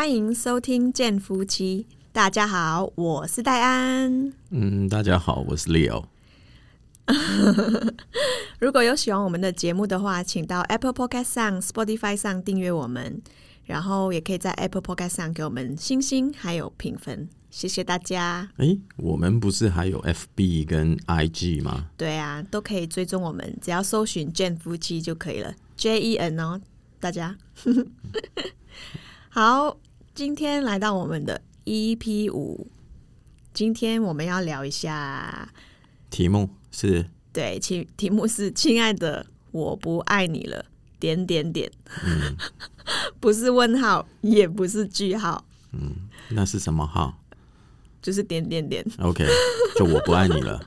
欢迎收听《健夫妻》。大家好，我是戴安。嗯，大家好，我是 Leo。如果有喜欢我们的节目的话，请到 Apple Podcast 上、Spotify 上订阅我们，然后也可以在 Apple Podcast 上给我们星星还有评分，谢谢大家。哎，我们不是还有 FB 跟 IG 吗？对啊，都可以追踪我们，只要搜寻“健夫妻”就可以了，J E N 哦，大家。好，今天来到我们的 EP 五，今天我们要聊一下，题目是对，题题目是“亲爱的，我不爱你了”，点点点，不是问号，也不是句号，嗯，那是什么号就是点点点。？OK，就我不爱你了。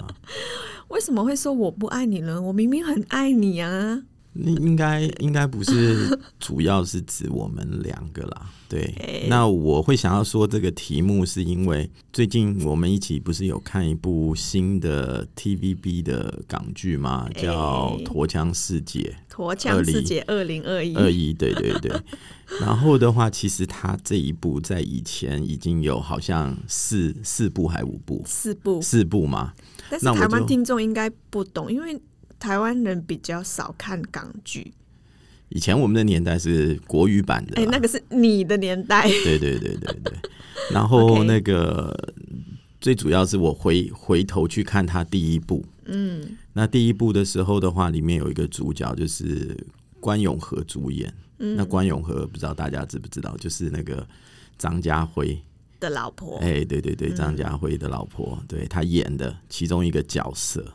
为什么会说我不爱你了？我明明很爱你啊！应应该应该不是，主要是指我们两个啦。对，哎那我会想要说这个题目，是因为最近我们一起不是有看一部新的 TVB 的港剧吗？叫哎《驼枪世界》。驼枪世界二零二一，二一，对对对。然后的话，其实他这一部在以前已经有好像四四部还五部，四部，四部嘛。但是那我就台湾听众应该不懂，因为台湾人比较少看港剧。以前我们的年代是国语版的哎、啦，那个是你的年代，对对对对对。然后 那个最主要是我回回头去看他第一部，嗯，那第一部的时候的话，里面有一个主角就是关永和主演。嗯那关永和不知道大家知不知道，就是那个张家辉。的老婆，哎、对对对，张家辉的老婆，对他演的其中一个角色。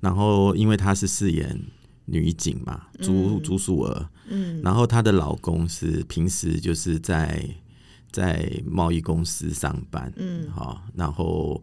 然后，因为她是饰演女警嘛，朱朱素娥，嗯，然后她的老公是平时就是在在贸易公司上班，嗯，好，然后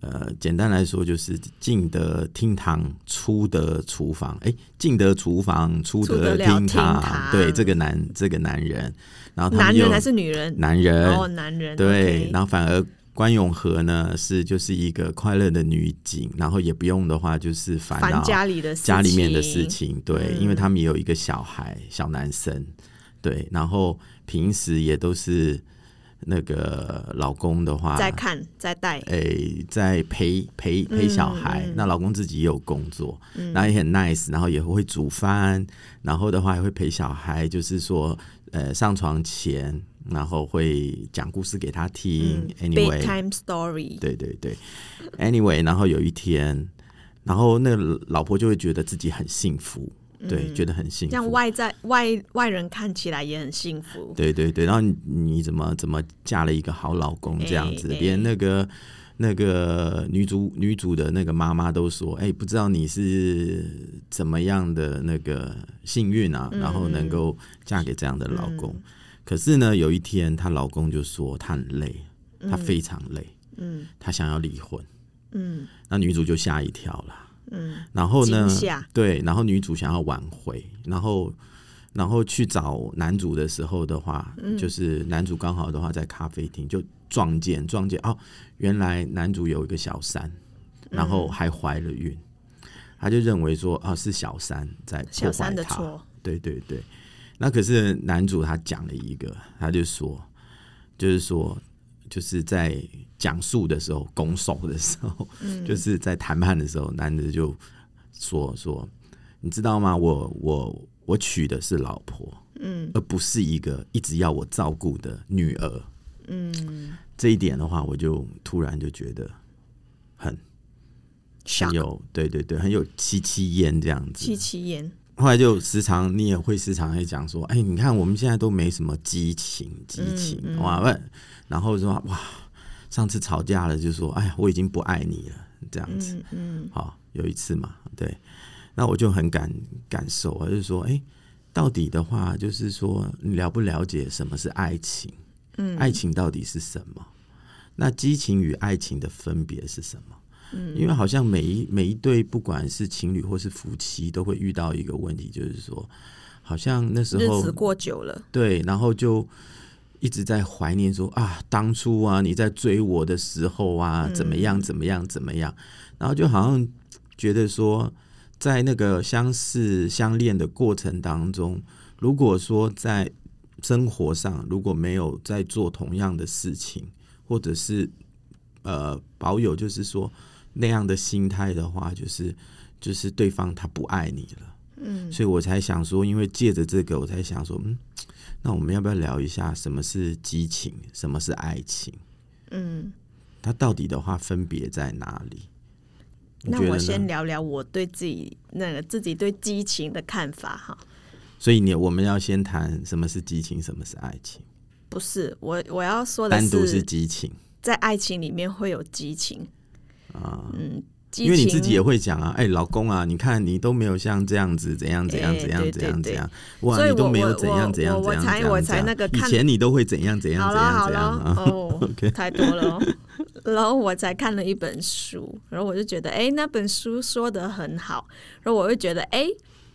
呃，简单来说就是进得厅堂，出得厨房。哎，进得厨房，出出得得厅堂对，这个男这个男人，然后男人还是女人？男人，哦，男人，对然后反而关永和呢是就是一个快乐的女警，然后也不用的话就是烦烦恼家里的事家里面的事情，情，对，因为他们也有一个小孩小男生，对，然后平时也都是那个老公的话在看，在带，诶，在陪陪陪小孩，嗯。那老公自己也有工作，然后也很 nice，然后也会煮饭，然后的话也会陪小孩，就是说，呃，上床前，然后会讲故事给他听。anyway，bedtime story，对对对，anyway，然后有一天，然后那个老婆就会觉得自己很幸福，对，觉得很幸福。这样外在外外人看起来也很幸福，对对对，然后你你怎么怎么嫁了一个好老公这样子，连那个那个女主女主的那个妈妈都说，哎、不知道你是怎么样的那个幸运啊，然后能够嫁给这样的老公。可是呢，有一天她老公就说她很累，她非常累，嗯。他想要离婚。嗯。那女主就吓一跳了。嗯，然后呢，对，然后女主想要挽回，然后然后去找男主的时候的话，嗯。就是男主刚好的话在咖啡厅就撞见撞见哦，原来男主有一个小三，然后嗯还怀了孕，他就认为说啊是小三在破坏他，对对对，那可是男主他讲了一个，他就说，就是说，就是在讲述的时候，拱手的时候，嗯就是在谈判的时候，男的就说说，你知道吗？我我我娶的是老婆，嗯而不是一个一直要我照顾的女儿。嗯，这一点的话，我就突然就觉得很很有，对对对，很有戚戚焉这样子。戚戚焉，后来就时常你也会时常会讲说，哎、你看我们现在都没什么激情，激情、嗯嗯哇，然后说哇，上次吵架了就说，哎呀，我已经不爱你了，这样子。嗯嗯好，有一次嘛，对，那我就很感感受我，就说，哎、到底的话，就是说，你了不了解什么是爱情？嗯，爱情到底是什么？那激情与爱情的分别是什么？嗯。因为好像每一每一对不管是情侣或是夫妻，都会遇到一个问题，就是说，好像那时候日子过久了，对，然后就一直在怀念说啊，当初啊你在追我的时候啊，怎么样怎么样怎么样，然后就好像觉得说，在那个相识相恋的过程当中，如果说在生活上如果没有在做同样的事情，或者是呃保有就是说那样的心态的话，就是就是对方他不爱你了。嗯，所以我才想说，因为借着这个，我才想说，嗯，那我们要不要聊一下什么是激情，什么是爱情？嗯，它到底的话分别在哪里？那我先聊聊我对自己那个自己对激情的看法哈。所以你我们要先谈什么是激情，什么是爱情，不是我我要说的单独是是，激情在爱情里面会有激情，啊。嗯，因为你自己也会讲啊，哎、老公啊，你看你都没有像这样子，怎样怎样哎怎样怎样怎样，哇，你都没有怎样怎样怎样才我才怎样以前你都会怎样怎样怎样怎样？哦 OK 太多了哦。然后我才看了一本书，然后我就觉得，哎，那本书说的很好，然后我就觉得，哎，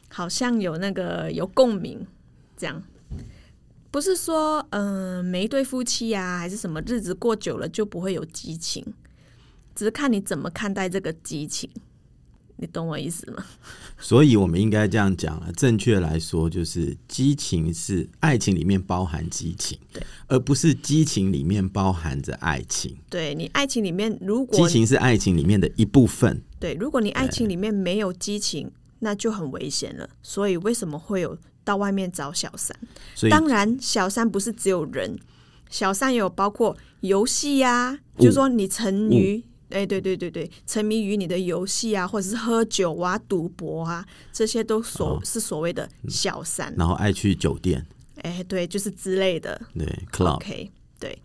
好像有那个有共鸣，这样。不是说，嗯、每一对夫妻呀、还是什么日子过久了就不会有激情，只是看你怎么看待这个激情，你懂我意思吗？所以我们应该这样讲了，正确来说就是激情是爱情里面包含激情，对，而不是激情里面包含着爱情。对你爱情里面，如果激情是爱情里面的一部分，对，如果你爱情里面没有激情，那就很危险了。所以为什么会有到外面找小三？当然，小三不是只有人，小三也有包括游戏呀、就是说你沉于。哎，对对对对，沉迷于你的游戏啊，或者是喝酒啊、赌博啊，这些都所、哦是所谓的小三。然后爱去酒店，哎，对，就是之类的。对 club，OK，对，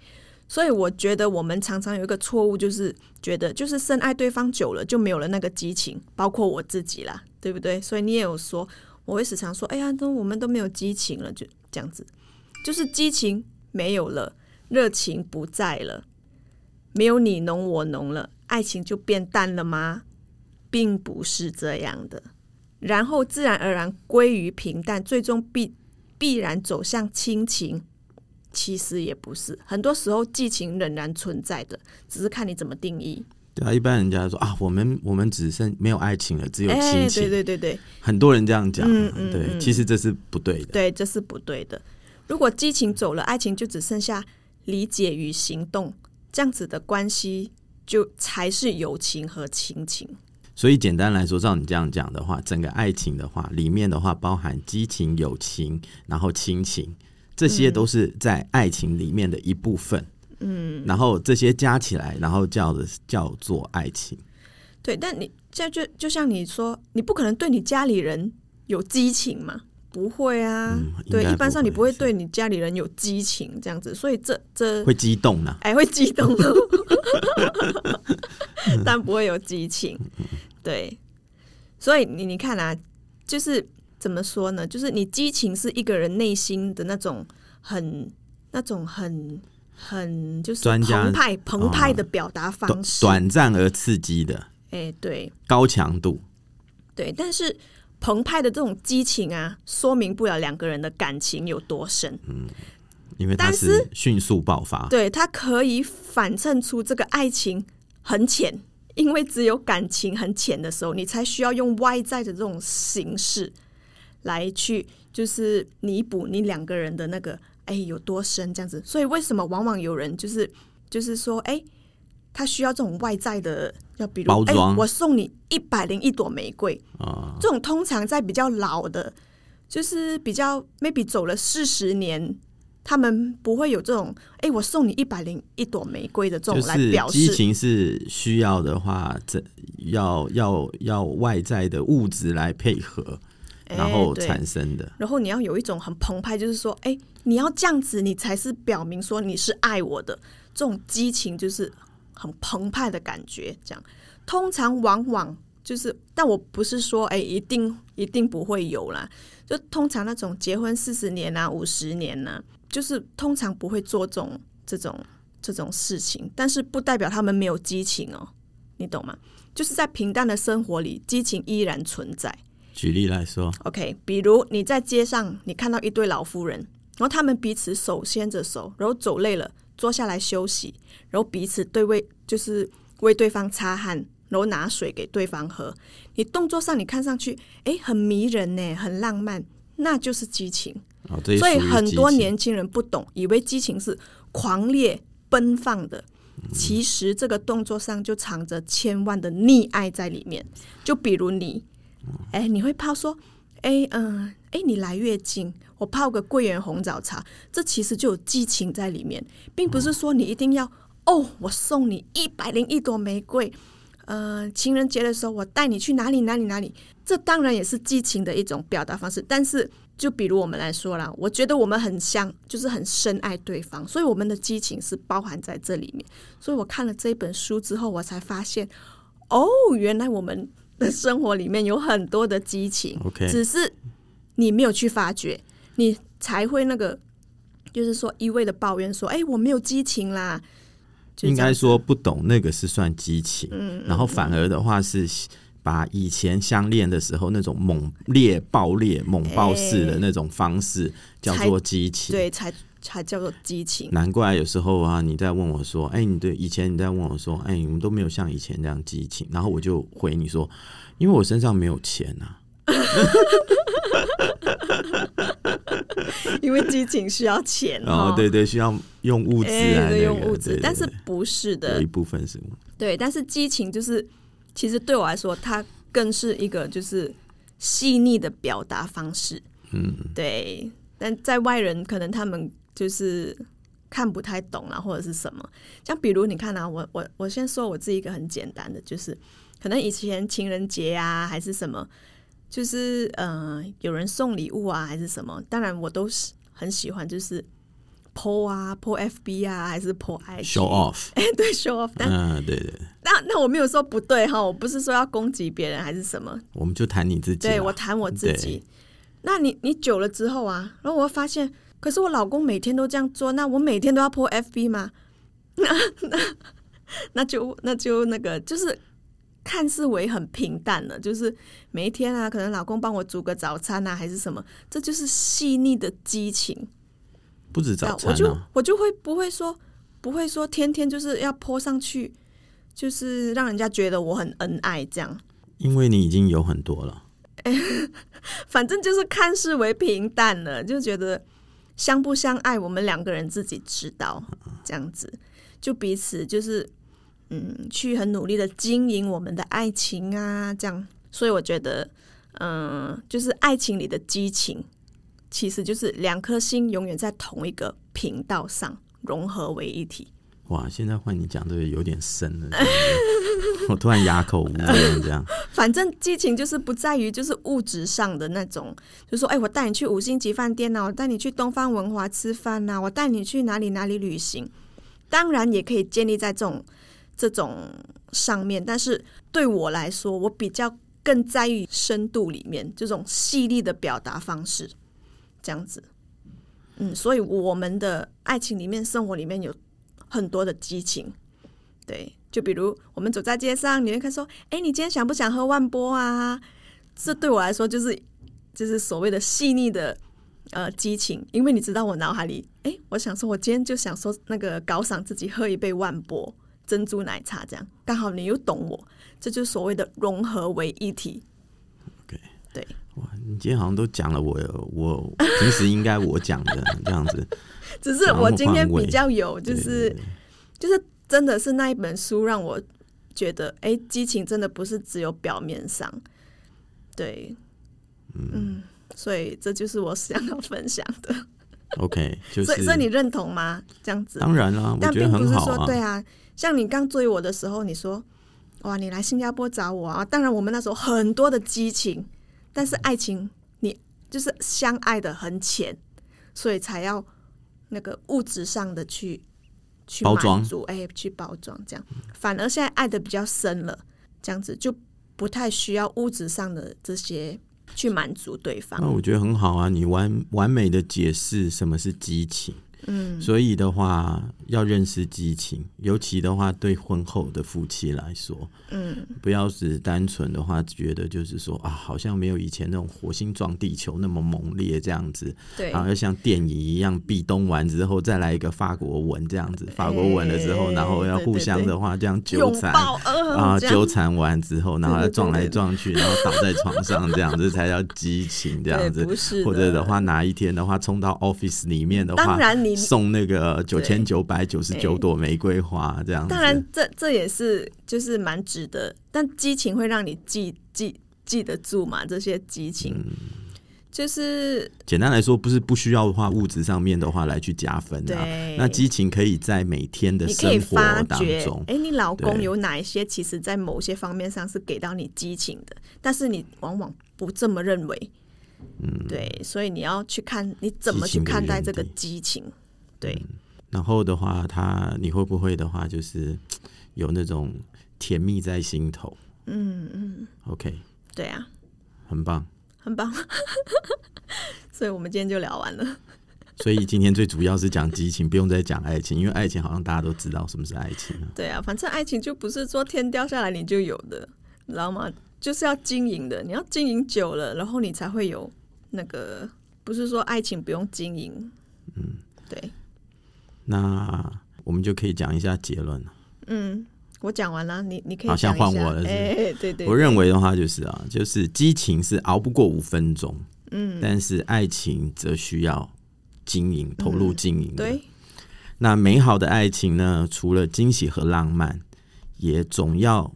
所以我觉得我们常常有一个错误，就是觉得就是深爱对方久了就没有了那个激情，包括我自己啦，对不对？所以你也有说，我会时常说，哎呀，都我们都没有激情了，就这样子，就是激情没有了，热情不在了，没有你侬我侬了，爱情就变淡了吗？并不是这样的，然后自然而然归于平淡，最终必必然走向亲情。其实也不是，很多时候激情仍然存在的，只是看你怎么定义。对啊，一般人家说啊，我们我们只剩没有爱情了，只有亲哎，情，对对对对很多人这样讲，嗯嗯对，嗯其实这是不对的。对，这是不对的。如果激情走了，爱情就只剩下理解与行动，这样子的关系就才是友情和亲情。所以简单来说，照你这样讲的话，整个爱情的话，里面的话包含激情、友情，然后亲情，这些都是在爱情里面的一部分。嗯，然后这些加起来，然后叫的叫做爱情。对，但你这就就像你说，你不可能对你家里人有激情嘛？不会啊，对，一般上你不会对你家里人有激情这样子，所以这这会激动呢、哎，会激动哦，但不会有激情。对，所以你你看啊，就是怎么说呢？就是你激情是一个人内心的那种很、那种很、很就是澎湃、澎湃的哦表达方式。短暂而刺激的哎，对高强度。对，但是澎湃的这种激情啊，说明不了两个人的感情有多深。嗯因为它但是迅速爆发，对，它可以反衬出这个爱情很浅，因为只有感情很浅的时候，你才需要用外在的这种形式来去，就是弥补你两个人的那个哎有多深这样子。所以为什么往往有人就是就是说，哎，他需要这种外在的，要比如哎包装，我送你一百零一朵玫瑰，啊、这种通常在比较老的，就是比较 maybe 走了四十年，他们不会有这种，哎、我送你一百零一朵玫瑰的这种来表示。激情是需要的话，这要要要外在的物质来配合，哎然后产生的。然后你要有一种很澎湃，就是说，哎、你要这样子，你才是表明说你是爱我的。这种激情就是很澎湃的感觉，这样通常往往就是，但我不是说，哎、一定一定不会有啦。就通常那种结婚四十年啊、五十年啊、就是通常不会做这种这种这种事情，但是不代表他们没有激情哦，你懂吗？就是在平淡的生活里，激情依然存在。举例来说，OK，比如你在街上，你看到一对老夫人，然后他们彼此手牵着手，然后走累了，坐下来休息，然后彼此对为就是为对方擦汗，然后拿水给对方喝。你动作上你看上去，诶，很迷人呢，很浪漫，那就是激情。所以很多年轻人不懂，以为激情是狂烈奔放的，其实这个动作上就藏着千万的溺爱在里面。就比如你，哎，你会怕说，哎，嗯、哎，你来月经，我泡个桂圆红枣茶，这其实就有激情在里面，并不是说你一定要哦，我送你一百零一朵玫瑰。呃，情人节的时候，我带你去哪里哪里哪里，这当然也是激情的一种表达方式。但是，就比如我们来说啦，我觉得我们很像，就是很深爱对方，所以我们的激情是包含在这里面。所以我看了这本书之后，我才发现，哦，原来我们的生活里面有很多的激情 OK 只是你没有去发掘，你才会那个，就是说一味的抱怨说，哎，我没有激情啦。应该说不懂那个是算激情，嗯然后反而的话是把以前相恋的时候那种猛烈、爆裂、猛爆式的那种方式叫做激情。对，才才叫做激情。难怪有时候啊，你在问我说：“哎、你对以前你在问我说，哎、你们都没有像以前这样激情。”然后我就回你说：“因为我身上没有钱啊。因为激情需要钱”哦，对对，需要用物质哎对，用物质，个对对但是不是的有一，部分是对，但是激情就是，其实对我来说，它更是一个就是细腻的表达方式，嗯，对，但在外人可能他们就是看不太懂啊，或者是什么，像比如你看啊，我我我先说我自己一个很简单的，就是可能以前情人节啊，还是什么，就是呃有人送礼物啊，还是什么，当然我都是很喜欢，就是 po 啊，po FB 啊，还是 po IG show off。哎，对，show off，但嗯，对对，那那我没有说不对哈，我不是说要攻击别人还是什么，我们就谈你自己。对我谈我自己。那你你久了之后啊，然后我会发现，可是我老公每天都这样做，那我每天都要 po FB 吗？那那那就那就那个就是看似为很平淡了，就是每一天啊，可能老公帮我煮个早餐啊，还是什么，这就是细腻的激情。不止早那我就我就会不会说不会说天天就是要 po 上去，就是让人家觉得我很恩爱这样。因为你已经有很多了。反正就是看似为平淡了，就觉得相不相爱，我们两个人自己知道，这样子就彼此就是嗯，去很努力的经营我们的爱情啊，这样。所以我觉得，嗯、就是爱情里的激情，其实就是两颗心永远在同一个频道上融合为一体。哇，现在换你讲这个有点深了，我突然哑口无言这样。反正激情就是不在于就是物质上的那种，就说哎，我带你去五星级饭店呐、我带你去东方文华吃饭呐、我带你去哪里哪里旅行。当然也可以建立在这种这种上面，但是对我来说，我比较更在意深度里面这种细腻的表达方式，这样子。嗯，所以我们的爱情里面、生活里面有很多的激情，对，就比如我们走在街上，你会看说，哎，你今天想不想喝万波啊？这对我来说就是就是所谓的细腻的呃激情，因为你知道我脑海里，哎，我想说，我今天就想说那个搞赏自己喝一杯万波珍珠奶茶，这样刚好你又懂我，这就是所谓的融合为一体。OK 对，哇，你今天好像都讲了我我平时应该我讲的这样子，只是我今天比较有，就对是对对就是真的是那一本书让我觉得，哎，激情真的不是只有表面上，对，嗯，所以这就是我想要分享的。OK，就所以，所以你认同吗？这样子？当然啦，但并不是。说对啊，像你刚追我的时候，你说哇，你来新加坡找我啊！当然，我们那时候很多的激情，但是爱情你就是相爱的很浅，所以才要那个物质上的去去包装满足，哎，去包装这样。反而现在爱的比较深了，这样子就不太需要物质上的这些去满足对方。那我觉得很好啊，你完完美的解释什么是激情，嗯，所以的话要认识激情，尤其的话对婚后的夫妻来说，嗯，不要只单纯的话觉得就是说啊，好像没有以前那种火星撞地球那么猛烈这样子，对，然后要像电影一样壁咚完之后再来一个法国吻这样子，法国吻了之后，然后要互相的话这样纠缠啊，纠缠完之后，然后再撞来撞去，然后倒在床上这样子才叫激情这样子，不是，或者的话哪一天的话冲到 office 里面的话，当然你送那个九千九百九十九朵玫瑰花这样，当然这这也是就是蛮值得，但激情会让你记记记得住嘛，这些激情。就是简单来说，不是不需要的话，物质上面的话来去加分啊。那激情可以在每天的生活当中，哎，你老公有哪一些，其实在某些方面上是给到你激情的，但是你往往不这么认为。嗯，对，所以你要去看你怎么去看待这个激情。对，然后的话，他你会不会的话，就是 有那种甜蜜在心头？嗯嗯，OK，对啊，很棒。很棒，所以我们今天就聊完了。所以今天最主要是讲激情，不用再讲爱情，因为爱情好像大家都知道什么是爱情。对啊，反正爱情就不是说天掉下来你就有的，你知道吗？就是要经营的，你要经营久了，然后你才会有那个，不是说爱情不用经营。嗯，对。那我们就可以讲一下结论了。嗯。我讲完了，你你可以好像换我了，哎，对对。我认为的话就是啊，就是激情是熬不过五分钟，嗯，但是爱情则需要经营、投入经营。对。那美好的爱情呢，除了惊喜和浪漫，也总要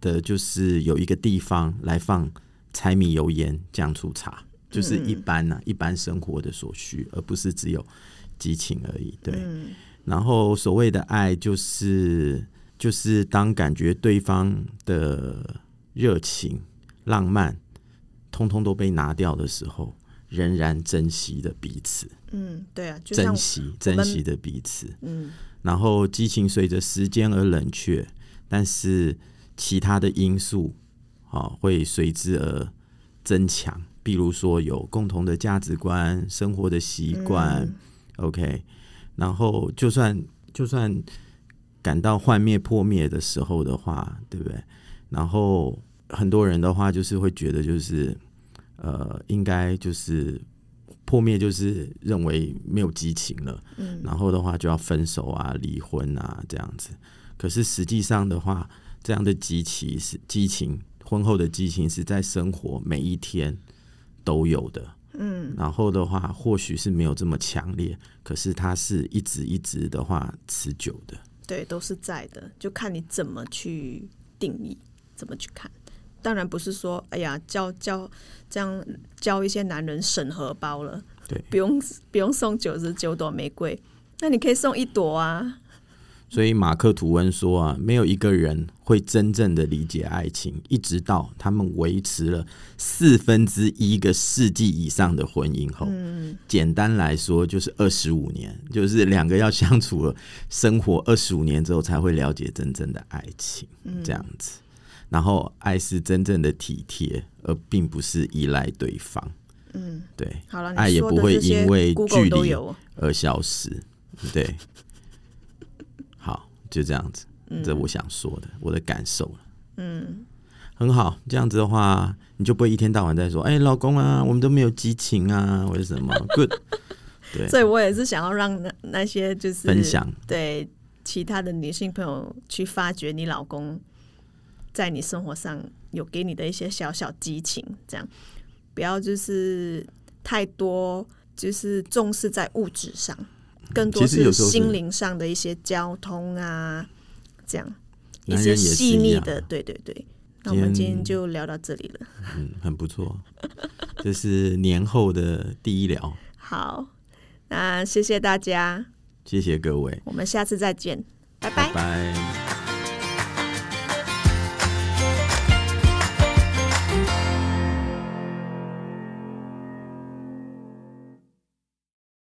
的就是有一个地方来放柴米油盐酱醋茶，就是一般呢，一般生活的所需，而不是只有激情而已。对。然后所谓的爱就是。就是当感觉对方的热情、浪漫，通通都被拿掉的时候，仍然珍惜的彼此。嗯，对啊，珍惜、珍惜的彼此。嗯，然后激情随着时间而冷却，但是其他的因素啊会随之而增强。比如说有共同的价值观、生活的习惯。OK，然后就算就算。感到幻灭破灭的时候的话，对不对？然后很多人的话就是会觉得，就是呃，应该就是破灭，就是认为没有激情了。嗯，然后的话就要分手啊、离婚啊这样子。可是实际上的话，这样的激情是激情，婚后的激情是在生活每一天都有的。嗯，然后的话或许是没有这么强烈，可是它是一直一直的话持久的。对，都是在的，就看你怎么去定义，怎么去看。当然不是说，哎呀，教教这样教一些男人审核包了，对，不用不用送九十九朵玫瑰，那你可以送一朵啊。所以马克吐温说啊，没有一个人会真正的理解爱情，一直到他们维持了四分之一个世纪以上的婚姻后。嗯，简单来说就是二十五年，就是两个要相处了生活二十五年之后，才会了解真正的爱情。这样子，然后爱是真正的体贴，而并不是依赖对方。嗯，对，好了，爱也不会因为距离而消失。对。就这样子，这我想说的，我的感受了。嗯，很好，这样子的话，你就不会一天到晚在说：“哎，老公啊，我们都没有激情啊，为什么？” Good，对。所以我也是想要让那那些就是分享对其他的女性朋友去发掘你老公在你生活上有给你的一些小小激情，这样不要就是太多，就是重视在物质上。更多是心灵上的一些交通啊，这样一些细腻的，对对对。那我们今天就聊到这里了，嗯，很不错，这是年后的第一聊。好，那谢谢大家，谢谢各位，我们下次再见，拜。拜拜。